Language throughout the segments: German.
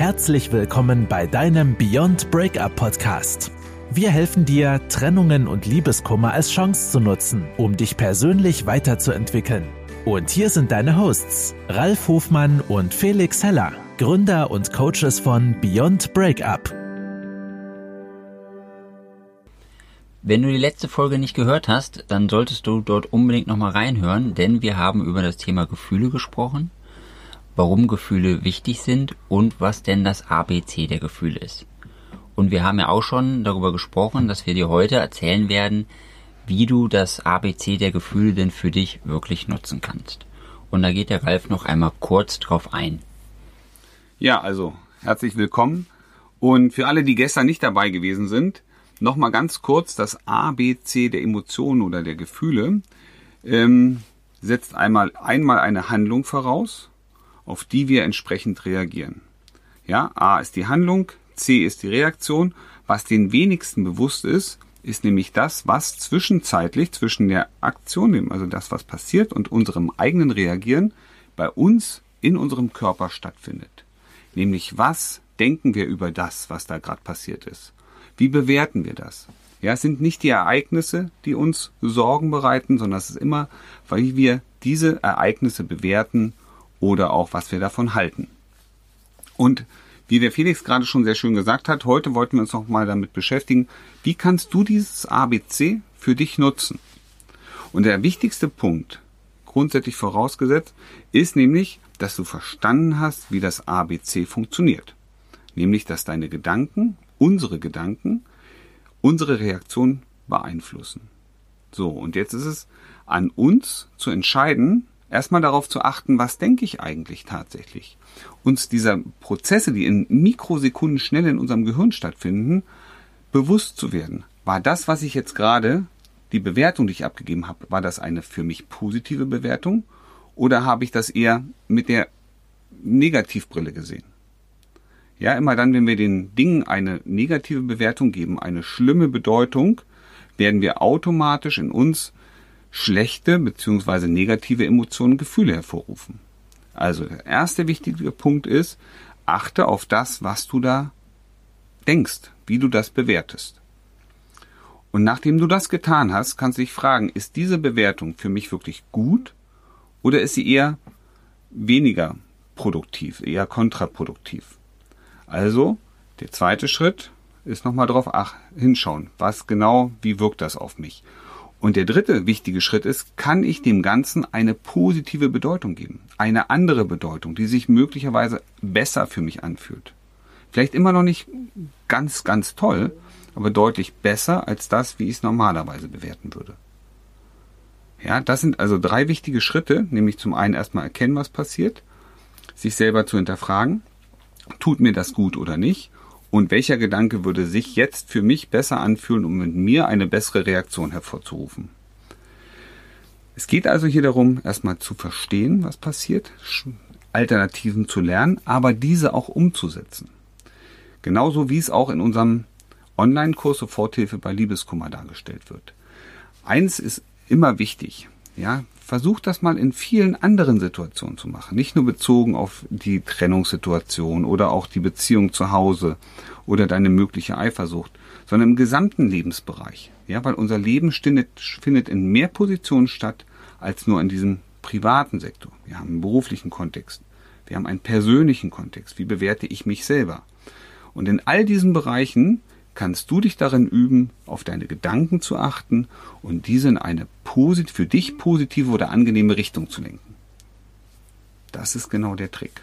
Herzlich willkommen bei deinem Beyond Breakup Podcast. Wir helfen dir, Trennungen und Liebeskummer als Chance zu nutzen, um dich persönlich weiterzuentwickeln. Und hier sind deine Hosts, Ralf Hofmann und Felix Heller, Gründer und Coaches von Beyond Breakup. Wenn du die letzte Folge nicht gehört hast, dann solltest du dort unbedingt nochmal reinhören, denn wir haben über das Thema Gefühle gesprochen warum Gefühle wichtig sind und was denn das ABC der Gefühle ist. Und wir haben ja auch schon darüber gesprochen, dass wir dir heute erzählen werden, wie du das ABC der Gefühle denn für dich wirklich nutzen kannst. Und da geht der Ralf noch einmal kurz drauf ein. Ja, also herzlich willkommen. Und für alle, die gestern nicht dabei gewesen sind, nochmal ganz kurz das ABC der Emotionen oder der Gefühle ähm, setzt einmal einmal eine Handlung voraus auf die wir entsprechend reagieren. Ja, A ist die Handlung, C ist die Reaktion. Was den wenigsten bewusst ist, ist nämlich das, was zwischenzeitlich zwischen der Aktion, also das, was passiert, und unserem eigenen Reagieren bei uns in unserem Körper stattfindet. Nämlich was denken wir über das, was da gerade passiert ist? Wie bewerten wir das? Ja, es sind nicht die Ereignisse, die uns Sorgen bereiten, sondern es ist immer, weil wir diese Ereignisse bewerten oder auch was wir davon halten. Und wie der Felix gerade schon sehr schön gesagt hat, heute wollten wir uns noch mal damit beschäftigen, wie kannst du dieses ABC für dich nutzen? Und der wichtigste Punkt, grundsätzlich vorausgesetzt, ist nämlich, dass du verstanden hast, wie das ABC funktioniert. Nämlich, dass deine Gedanken, unsere Gedanken, unsere Reaktion beeinflussen. So, und jetzt ist es an uns zu entscheiden, erstmal darauf zu achten, was denke ich eigentlich tatsächlich. Uns dieser Prozesse, die in Mikrosekunden schnell in unserem Gehirn stattfinden, bewusst zu werden. War das, was ich jetzt gerade, die Bewertung, die ich abgegeben habe, war das eine für mich positive Bewertung oder habe ich das eher mit der Negativbrille gesehen? Ja, immer dann, wenn wir den Dingen eine negative Bewertung geben, eine schlimme Bedeutung, werden wir automatisch in uns schlechte bzw. negative Emotionen Gefühle hervorrufen. Also der erste wichtige Punkt ist, achte auf das, was du da denkst, wie du das bewertest. Und nachdem du das getan hast, kannst du dich fragen, ist diese Bewertung für mich wirklich gut oder ist sie eher weniger produktiv, eher kontraproduktiv? Also, der zweite Schritt ist nochmal drauf hinschauen. Was genau, wie wirkt das auf mich? Und der dritte wichtige Schritt ist, kann ich dem Ganzen eine positive Bedeutung geben? Eine andere Bedeutung, die sich möglicherweise besser für mich anfühlt. Vielleicht immer noch nicht ganz, ganz toll, aber deutlich besser als das, wie ich es normalerweise bewerten würde. Ja, das sind also drei wichtige Schritte, nämlich zum einen erstmal erkennen, was passiert, sich selber zu hinterfragen, tut mir das gut oder nicht und welcher Gedanke würde sich jetzt für mich besser anfühlen, um mit mir eine bessere Reaktion hervorzurufen? Es geht also hier darum, erstmal zu verstehen, was passiert, Alternativen zu lernen, aber diese auch umzusetzen. Genauso wie es auch in unserem Online-Kurs Soforthilfe bei Liebeskummer dargestellt wird. Eins ist immer wichtig, ja, versuch das mal in vielen anderen Situationen zu machen. Nicht nur bezogen auf die Trennungssituation oder auch die Beziehung zu Hause oder deine mögliche Eifersucht, sondern im gesamten Lebensbereich. Ja, weil unser Leben findet, findet in mehr Positionen statt als nur in diesem privaten Sektor. Wir haben einen beruflichen Kontext. Wir haben einen persönlichen Kontext. Wie bewerte ich mich selber? Und in all diesen Bereichen kannst du dich darin üben, auf deine Gedanken zu achten und diese in eine posit für dich positive oder angenehme Richtung zu lenken. Das ist genau der Trick.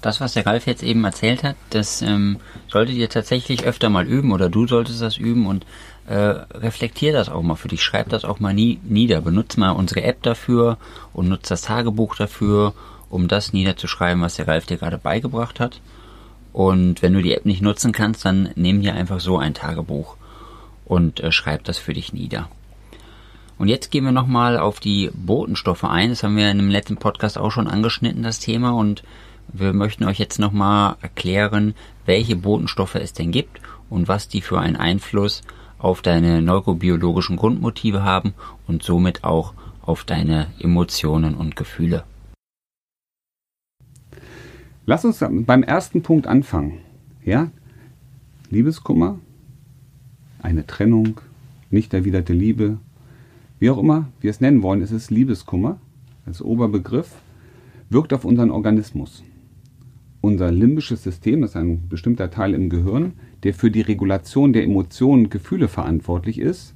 Das, was der Ralf jetzt eben erzählt hat, das ähm, solltet ihr tatsächlich öfter mal üben oder du solltest das üben und äh, reflektier das auch mal für dich. Schreib das auch mal nie, nieder. Benutz mal unsere App dafür und nutz das Tagebuch dafür, um das niederzuschreiben, was der Ralf dir gerade beigebracht hat. Und wenn du die App nicht nutzen kannst, dann nimm dir einfach so ein Tagebuch und äh, schreib das für dich nieder. Und jetzt gehen wir nochmal auf die Botenstoffe ein. Das haben wir in dem letzten Podcast auch schon angeschnitten, das Thema. Und wir möchten euch jetzt nochmal erklären, welche Botenstoffe es denn gibt und was die für einen Einfluss auf deine neurobiologischen Grundmotive haben und somit auch auf deine Emotionen und Gefühle. Lass uns beim ersten Punkt anfangen. Ja? Liebeskummer, eine Trennung, nicht erwiderte Liebe, wie auch immer wir es nennen wollen, es ist Liebeskummer als Oberbegriff, wirkt auf unseren Organismus. Unser limbisches System ist ein bestimmter Teil im Gehirn, der für die Regulation der Emotionen und Gefühle verantwortlich ist,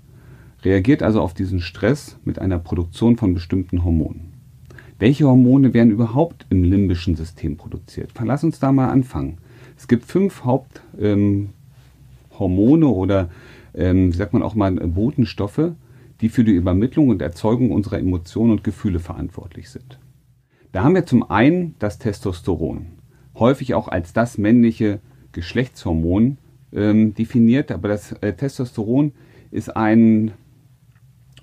reagiert also auf diesen Stress mit einer Produktion von bestimmten Hormonen. Welche Hormone werden überhaupt im limbischen System produziert? Lass uns da mal anfangen. Es gibt fünf Haupthormone ähm, oder, ähm, sagt man auch mal, Botenstoffe, die für die Übermittlung und Erzeugung unserer Emotionen und Gefühle verantwortlich sind. Da haben wir zum einen das Testosteron, häufig auch als das männliche Geschlechtshormon ähm, definiert, aber das äh, Testosteron ist ein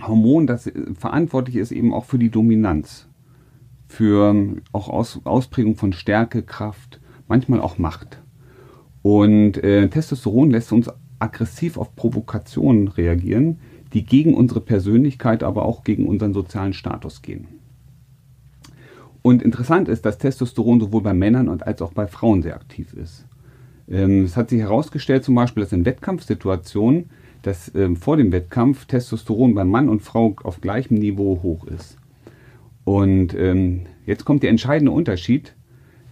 Hormon, das äh, verantwortlich ist eben auch für die Dominanz, für ähm, auch Aus, Ausprägung von Stärke, Kraft, manchmal auch Macht. Und äh, Testosteron lässt uns aggressiv auf Provokationen reagieren, die gegen unsere Persönlichkeit, aber auch gegen unseren sozialen Status gehen. Und interessant ist, dass Testosteron sowohl bei Männern als auch bei Frauen sehr aktiv ist. Ähm, es hat sich herausgestellt zum Beispiel, dass in Wettkampfsituationen, dass ähm, vor dem Wettkampf Testosteron bei Mann und Frau auf gleichem Niveau hoch ist. Und ähm, jetzt kommt der entscheidende Unterschied.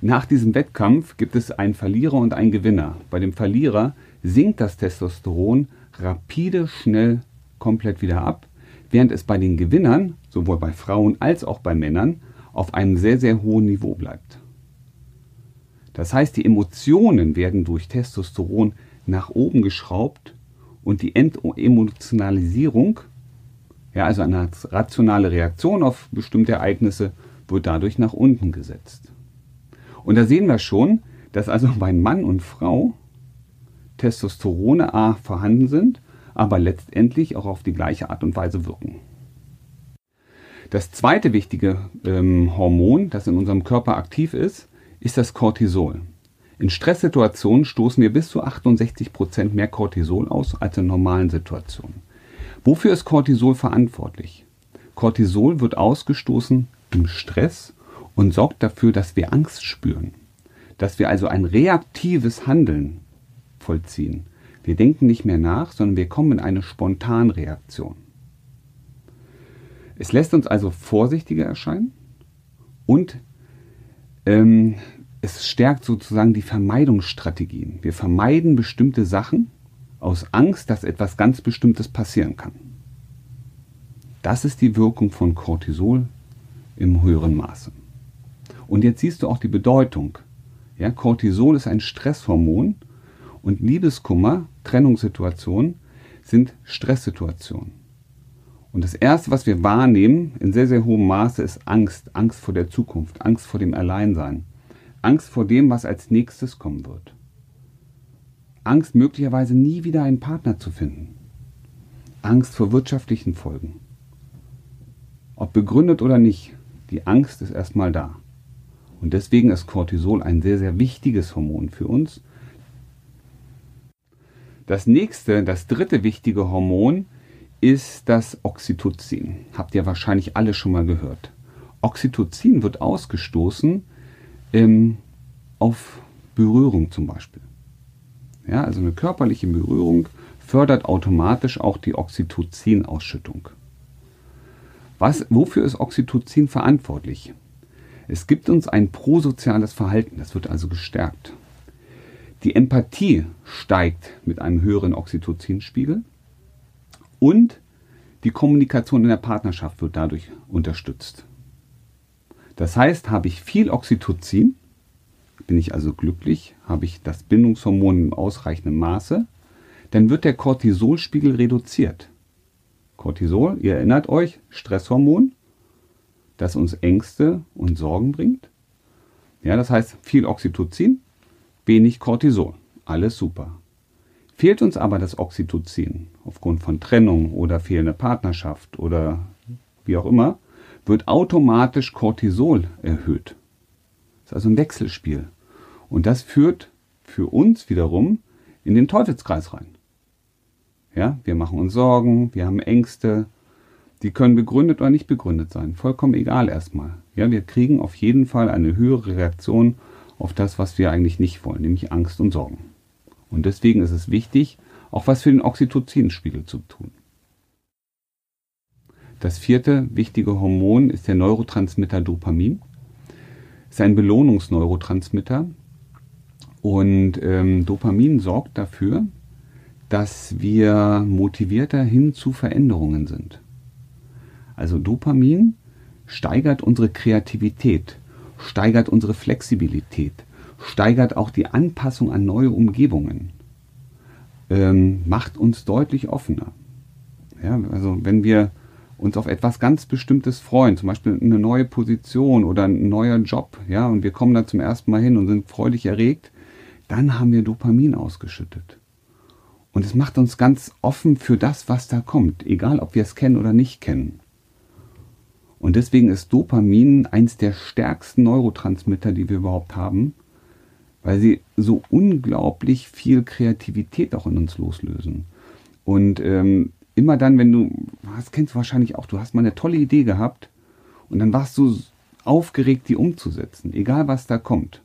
Nach diesem Wettkampf gibt es einen Verlierer und einen Gewinner. Bei dem Verlierer sinkt das Testosteron rapide, schnell komplett wieder ab, während es bei den Gewinnern, sowohl bei Frauen als auch bei Männern, auf einem sehr, sehr hohen Niveau bleibt. Das heißt, die Emotionen werden durch Testosteron nach oben geschraubt und die Entemotionalisierung, ja, also eine rationale Reaktion auf bestimmte Ereignisse, wird dadurch nach unten gesetzt. Und da sehen wir schon, dass also bei Mann und Frau Testosterone A vorhanden sind aber letztendlich auch auf die gleiche Art und Weise wirken. Das zweite wichtige ähm, Hormon, das in unserem Körper aktiv ist, ist das Cortisol. In Stresssituationen stoßen wir bis zu 68 Prozent mehr Cortisol aus als in normalen Situationen. Wofür ist Cortisol verantwortlich? Cortisol wird ausgestoßen im Stress und sorgt dafür, dass wir Angst spüren, dass wir also ein reaktives Handeln vollziehen. Wir denken nicht mehr nach, sondern wir kommen in eine Spontanreaktion. Es lässt uns also vorsichtiger erscheinen und ähm, es stärkt sozusagen die Vermeidungsstrategien. Wir vermeiden bestimmte Sachen aus Angst, dass etwas ganz Bestimmtes passieren kann. Das ist die Wirkung von Cortisol im höheren Maße. Und jetzt siehst du auch die Bedeutung. Ja, Cortisol ist ein Stresshormon und Liebeskummer, Trennungssituationen, sind Stresssituationen. Und das Erste, was wir wahrnehmen in sehr, sehr hohem Maße, ist Angst. Angst vor der Zukunft, Angst vor dem Alleinsein, Angst vor dem, was als nächstes kommen wird. Angst, möglicherweise nie wieder einen Partner zu finden. Angst vor wirtschaftlichen Folgen. Ob begründet oder nicht, die Angst ist erstmal da. Und deswegen ist Cortisol ein sehr, sehr wichtiges Hormon für uns, das nächste, das dritte wichtige Hormon ist das Oxytocin. Habt ihr wahrscheinlich alle schon mal gehört. Oxytocin wird ausgestoßen ähm, auf Berührung zum Beispiel. Ja, also eine körperliche Berührung fördert automatisch auch die Oxytocin-Ausschüttung. Was, wofür ist Oxytocin verantwortlich? Es gibt uns ein prosoziales Verhalten, das wird also gestärkt. Die Empathie steigt mit einem höheren Oxytocinspiegel und die Kommunikation in der Partnerschaft wird dadurch unterstützt. Das heißt, habe ich viel Oxytocin, bin ich also glücklich, habe ich das Bindungshormon im ausreichenden Maße, dann wird der Cortisolspiegel reduziert. Cortisol, ihr erinnert euch, Stresshormon, das uns Ängste und Sorgen bringt. Ja, das heißt viel Oxytocin, wenig Cortisol. Alles super. Fehlt uns aber das Oxytocin aufgrund von Trennung oder fehlender Partnerschaft oder wie auch immer, wird automatisch Cortisol erhöht. Das ist also ein Wechselspiel. Und das führt für uns wiederum in den Teufelskreis rein. Ja, wir machen uns Sorgen, wir haben Ängste, die können begründet oder nicht begründet sein. Vollkommen egal erstmal. Ja, wir kriegen auf jeden Fall eine höhere Reaktion auf das, was wir eigentlich nicht wollen, nämlich Angst und Sorgen. Und deswegen ist es wichtig, auch was für den Oxytocinspiegel zu tun. Das vierte wichtige Hormon ist der Neurotransmitter Dopamin. Es ist ein Belohnungsneurotransmitter. Und ähm, Dopamin sorgt dafür, dass wir motivierter hin zu Veränderungen sind. Also Dopamin steigert unsere Kreativität, steigert unsere Flexibilität, steigert auch die Anpassung an neue Umgebungen, ähm, macht uns deutlich offener. Ja, also wenn wir uns auf etwas ganz Bestimmtes freuen, zum Beispiel eine neue Position oder ein neuer Job, ja, und wir kommen da zum ersten Mal hin und sind freudig erregt, dann haben wir Dopamin ausgeschüttet. Und es macht uns ganz offen für das, was da kommt, egal ob wir es kennen oder nicht kennen. Und deswegen ist Dopamin eins der stärksten Neurotransmitter, die wir überhaupt haben, weil sie so unglaublich viel Kreativität auch in uns loslösen. Und ähm, immer dann, wenn du, das kennst du wahrscheinlich auch, du hast mal eine tolle Idee gehabt und dann warst du aufgeregt, die umzusetzen, egal was da kommt.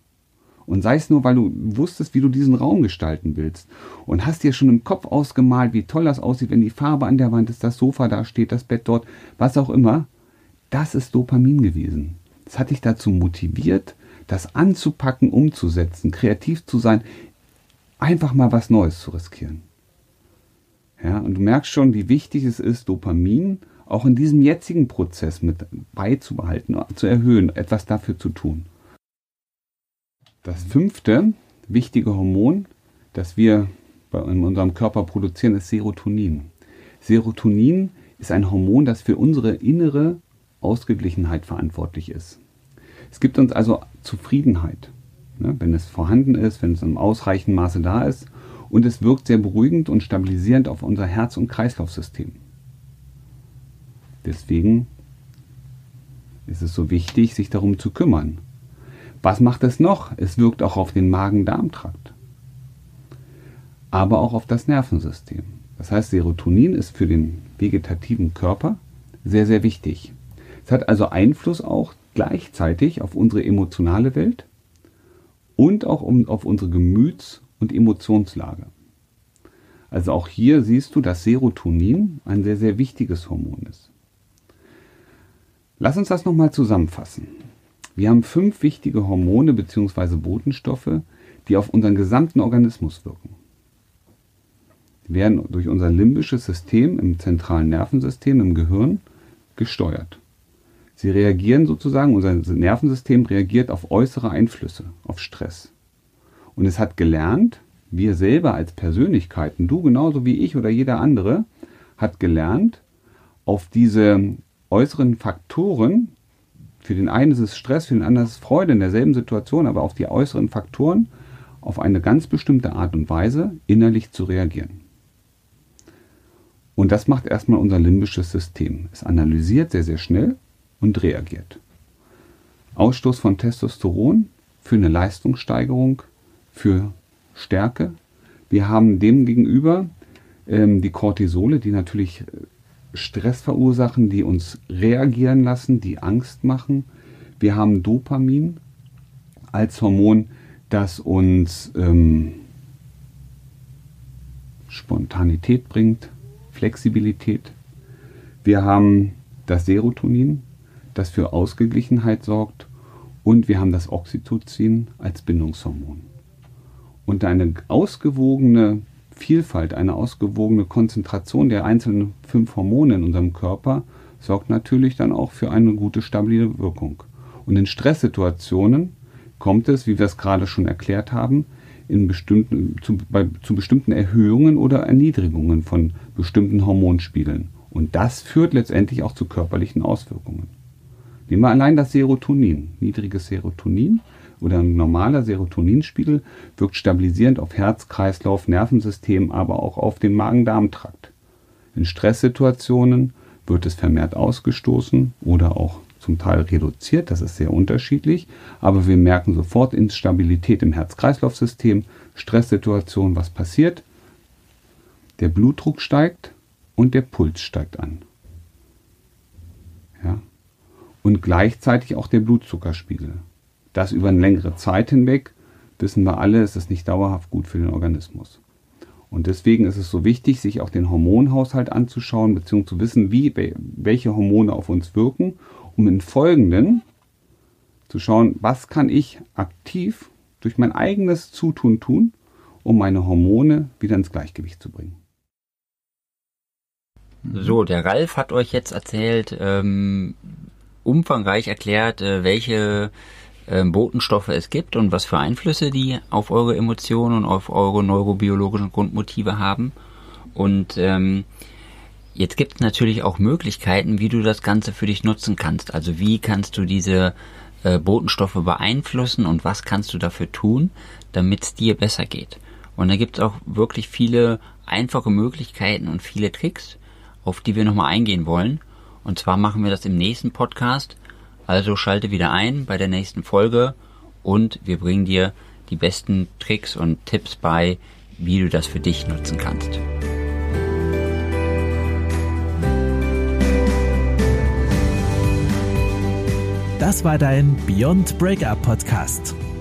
Und sei es nur, weil du wusstest, wie du diesen Raum gestalten willst. Und hast dir schon im Kopf ausgemalt, wie toll das aussieht, wenn die Farbe an der Wand ist, das Sofa da steht, das Bett dort, was auch immer. Das ist Dopamin gewesen. Das hat dich dazu motiviert, das anzupacken, umzusetzen, kreativ zu sein, einfach mal was Neues zu riskieren. Ja, und du merkst schon, wie wichtig es ist, Dopamin auch in diesem jetzigen Prozess mit beizubehalten, zu erhöhen, etwas dafür zu tun. Das fünfte wichtige Hormon, das wir in unserem Körper produzieren, ist Serotonin. Serotonin ist ein Hormon, das für unsere innere Ausgeglichenheit verantwortlich ist. Es gibt uns also Zufriedenheit, ne, wenn es vorhanden ist, wenn es im ausreichenden Maße da ist und es wirkt sehr beruhigend und stabilisierend auf unser Herz- und Kreislaufsystem. Deswegen ist es so wichtig, sich darum zu kümmern. Was macht es noch? Es wirkt auch auf den Magen-Darm-Trakt, aber auch auf das Nervensystem. Das heißt, Serotonin ist für den vegetativen Körper sehr, sehr wichtig. Es hat also Einfluss auch gleichzeitig auf unsere emotionale Welt und auch auf unsere Gemüts- und Emotionslage. Also auch hier siehst du, dass Serotonin ein sehr, sehr wichtiges Hormon ist. Lass uns das nochmal zusammenfassen. Wir haben fünf wichtige Hormone bzw. Botenstoffe, die auf unseren gesamten Organismus wirken. Die werden durch unser limbisches System im zentralen Nervensystem im Gehirn gesteuert. Sie reagieren sozusagen, unser Nervensystem reagiert auf äußere Einflüsse, auf Stress. Und es hat gelernt, wir selber als Persönlichkeiten, du genauso wie ich oder jeder andere, hat gelernt, auf diese äußeren Faktoren, für den einen ist es Stress, für den anderen ist es Freude in derselben Situation, aber auf die äußeren Faktoren auf eine ganz bestimmte Art und Weise innerlich zu reagieren. Und das macht erstmal unser limbisches System. Es analysiert sehr, sehr schnell und reagiert. Ausstoß von Testosteron für eine Leistungssteigerung für Stärke. Wir haben demgegenüber ähm, die Cortisole, die natürlich äh, Stress verursachen, die uns reagieren lassen, die Angst machen. Wir haben Dopamin als Hormon, das uns ähm, Spontanität bringt, Flexibilität. Wir haben das Serotonin, das für Ausgeglichenheit sorgt. Und wir haben das Oxytocin als Bindungshormon. Und eine ausgewogene Vielfalt, eine ausgewogene Konzentration der einzelnen fünf Hormone in unserem Körper sorgt natürlich dann auch für eine gute stabile Wirkung. Und in Stresssituationen kommt es, wie wir es gerade schon erklärt haben, bestimmten, zu, bei, zu bestimmten Erhöhungen oder Erniedrigungen von bestimmten Hormonspiegeln. Und das führt letztendlich auch zu körperlichen Auswirkungen. Nehmen wir allein das Serotonin. Niedriges Serotonin oder ein normaler Serotoninspiegel wirkt stabilisierend auf Herz, Kreislauf, Nervensystem, aber auch auf den Magen-Darm-Trakt. In Stresssituationen wird es vermehrt ausgestoßen oder auch zum Teil reduziert, das ist sehr unterschiedlich, aber wir merken sofort Instabilität im Herz-Kreislauf-System, Stresssituation, was passiert? Der Blutdruck steigt und der Puls steigt an. Ja? Und gleichzeitig auch der Blutzuckerspiegel. das über eine längere Zeit hinweg, wissen wir alle, ist es nicht dauerhaft gut für den Organismus. Und deswegen ist es so wichtig, sich auch den Hormonhaushalt anzuschauen, beziehungsweise zu wissen, wie, welche Hormone auf uns wirken, um in folgenden zu schauen, was kann ich aktiv durch mein eigenes Zutun tun, um meine Hormone wieder ins Gleichgewicht zu bringen. So, der Ralf hat euch jetzt erzählt, ähm, umfangreich erklärt, äh, welche äh, Botenstoffe es gibt und was für Einflüsse die auf eure Emotionen und auf eure neurobiologischen Grundmotive haben. Und ähm, jetzt gibt es natürlich auch Möglichkeiten, wie du das Ganze für dich nutzen kannst. Also wie kannst du diese äh, Botenstoffe beeinflussen und was kannst du dafür tun, damit es dir besser geht. Und da gibt es auch wirklich viele einfache Möglichkeiten und viele Tricks, auf die wir nochmal eingehen wollen. Und zwar machen wir das im nächsten Podcast. Also schalte wieder ein bei der nächsten Folge und wir bringen dir die besten Tricks und Tipps bei, wie du das für dich nutzen kannst. Das war dein Beyond Breakup Podcast.